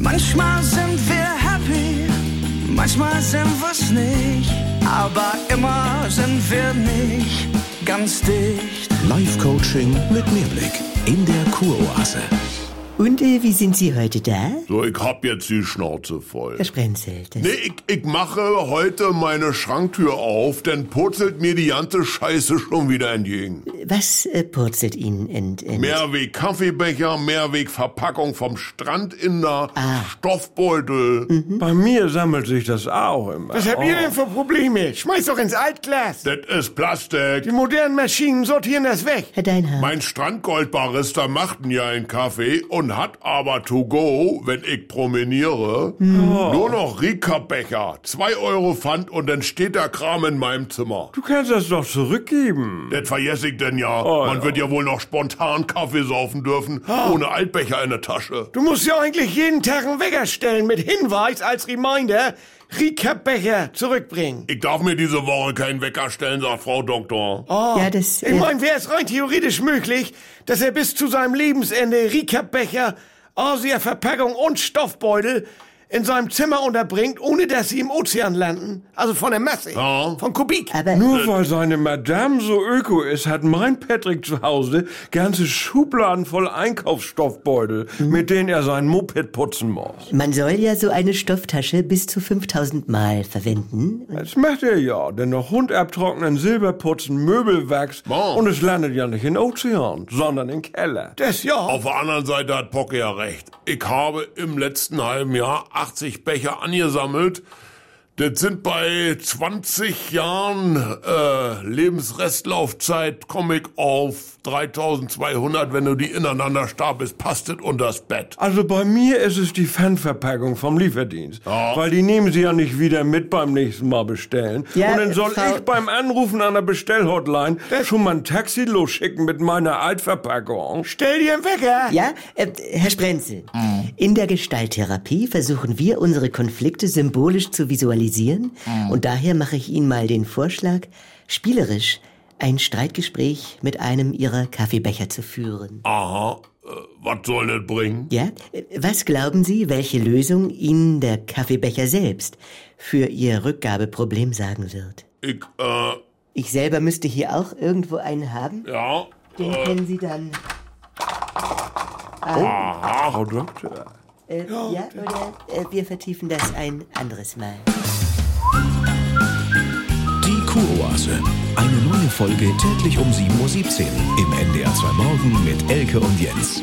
Manchmal sind wir happy, manchmal sind wir's nicht, aber immer sind wir nicht ganz dicht. Live-Coaching mit Mehrblick in der Kuroase. Und äh, wie sind Sie heute da? So, ich hab jetzt die Schnauze voll. Herr Sprenzel, das Nee, ich, ich mache heute meine Schranktür auf, denn purzelt mir die ganze Scheiße schon wieder entgegen. Was äh, purzelt Ihnen ent, ent? Mehrweg Kaffeebecher, Mehrweg Verpackung vom Strandinder, Ah. Stoffbeutel. Bei mir sammelt sich das auch immer. Was habt ihr denn für Probleme? Schmeiß doch ins Altglas. Das ist Plastik. Die modernen Maschinen sortieren das weg. Herr Deinhardt, Mein Strandgoldbarista macht mir einen Kaffee und hat aber to go, wenn ich promeniere, nur noch Rika-Becher. Zwei Euro Pfand und dann steht der Kram in meinem Zimmer. Du kannst das doch zurückgeben. Das vergesse ich denn ja. Oh, Man ja. wird ja wohl noch spontan Kaffee saufen dürfen, ohne Altbecher in der Tasche. Du musst ja eigentlich jeden Tag einen Wecker stellen mit Hinweis als Reminder, Rika-Becher zurückbringen. Ich darf mir diese Woche keinen Wecker stellen, sagt Frau Doktor. ja, das... Ich Äh, meine, wäre es rein theoretisch möglich, dass er bis zu seinem Lebensende Rika-Becher, Asia-Verpackung und Stoffbeutel in seinem Zimmer unterbringt, ohne dass sie im Ozean landen. Also von der Masse. Ja. Von Kubik. aber Nur weil seine Madame so öko ist, hat mein Patrick zu Hause ganze Schubladen voll Einkaufsstoffbeutel, mit denen er sein Moped putzen muss. man soll ja so eine Stofftasche bis zu 5000 Mal verwenden. Das macht er ja, denn noch Hund abtrocknen, Silberputzen, Möbelwachs Wow. und es landet ja nicht in Ozean, sondern im Keller. Das ja. Auf der anderen Seite hat Pocke ja recht. Ich habe im letzten halben Jahr 80 Becher angesammelt. Das sind bei 20 Jahren äh, Lebensrestlaufzeit, komme ich auf 3200, wenn du die ineinander stapelst, passt das unters Bett. Also bei mir ist es die Fanverpackung vom Lieferdienst. Weil die nehmen sie ja nicht wieder mit beim nächsten Mal bestellen. Ja, und dann soll ich beim Anrufen an der Bestellhotline schon mal ein Taxi losschicken mit meiner Altverpackung. Stell dir einen Wecker. Ja, äh, Herr Sprenzel, in der Gestalttherapie versuchen wir unsere Konflikte symbolisch zu visualisieren und daher mache ich Ihnen mal den Vorschlag, spielerisch ein Streitgespräch mit einem Ihrer Kaffeebecher zu führen. Aha, äh, was soll das bringen? Ja, äh, was glauben Sie, welche Lösung Ihnen der Kaffeebecher selbst für Ihr Rückgabeproblem sagen wird? Ich, äh, Ich selber müsste hier auch irgendwo einen haben. ja, Den können Sie dann, Frau Doktor. Äh, ja, oder äh, wir vertiefen das ein anderes Mal. Die Kuroase. Eine neue Folge täglich um 7.17 Uhr im NDR 2 Morgen mit Elke und Jens.